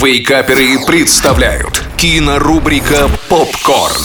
Вейкаперы представляют кинорубрика «Попкорн».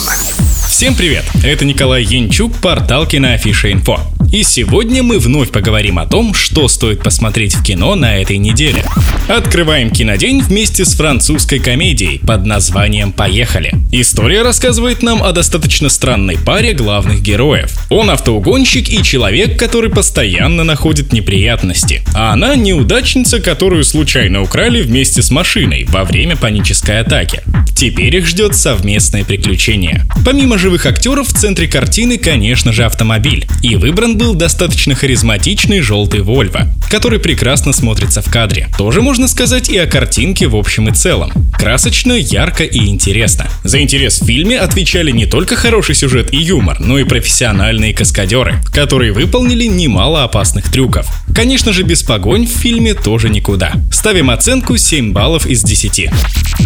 Всем привет! Это Николай Янчук, портал Киноафиша Инфо. И сегодня мы вновь поговорим о том, что стоит посмотреть в кино на этой неделе. Открываем кинодень вместе с французской комедией под названием «Поехали». История рассказывает нам о достаточно странной паре главных героев. Он автоугонщик и человек, который постоянно находит неприятности. А она неудачница, которую случайно украли вместе с машиной во время панической атаки. Теперь их ждет совместное приключение. Помимо живых актеров, в центре картины, конечно же, автомобиль. И выбран был достаточно харизматичный желтый Volvo, который прекрасно смотрится в кадре. Тоже можно сказать и о картинке в общем и целом. Красочно, ярко и интересно. За интерес в фильме отвечали не только хороший сюжет и юмор, но и профессиональные каскадеры, которые выполнили немало опасных трюков. Конечно же, без погонь в фильме тоже никуда. Ставим оценку 7 баллов из 10.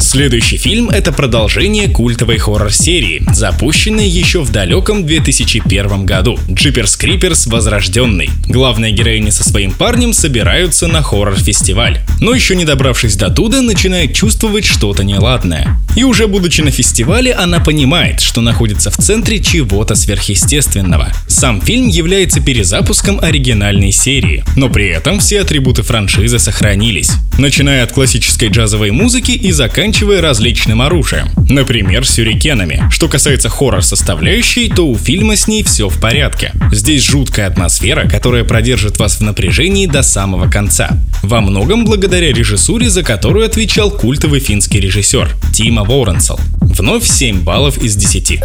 Следующий фильм — это продолжение культовой хоррор-серии, запущенной еще в далеком 2001 году. Джиперс Криперс Возрожденный. Главная героиня со своим парнем собираются на хоррор-фестиваль. Но еще не добравшись до туда, начинает чувствовать что-то неладное. И уже будучи на фестивале, она понимает, что находится в центре чего-то сверхъестественного. Сам фильм является перезапуском оригинальной серии, но при этом все атрибуты франшизы сохранились. Начиная от классической джазовой музыки и заканчивая различным оружием. Например, сюрикенами. Что касается хоррор-составляющей, то у фильма с ней все в порядке. Здесь жуткая атмосфера, которая продержит вас в напряжении до самого конца. Во многом благодаря режиссуре, за которую отвечал культовый финский режиссер Тима Воуренсел. Вновь 7 баллов из 10.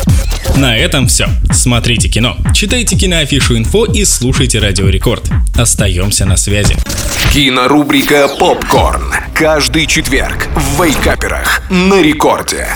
На этом все. Смотрите кино, читайте киноафишу инфо и слушайте Радио Рекорд. Остаемся на связи. Кинорубрика «Попкорн». Каждый четверг в Вейкаперах на рекорде.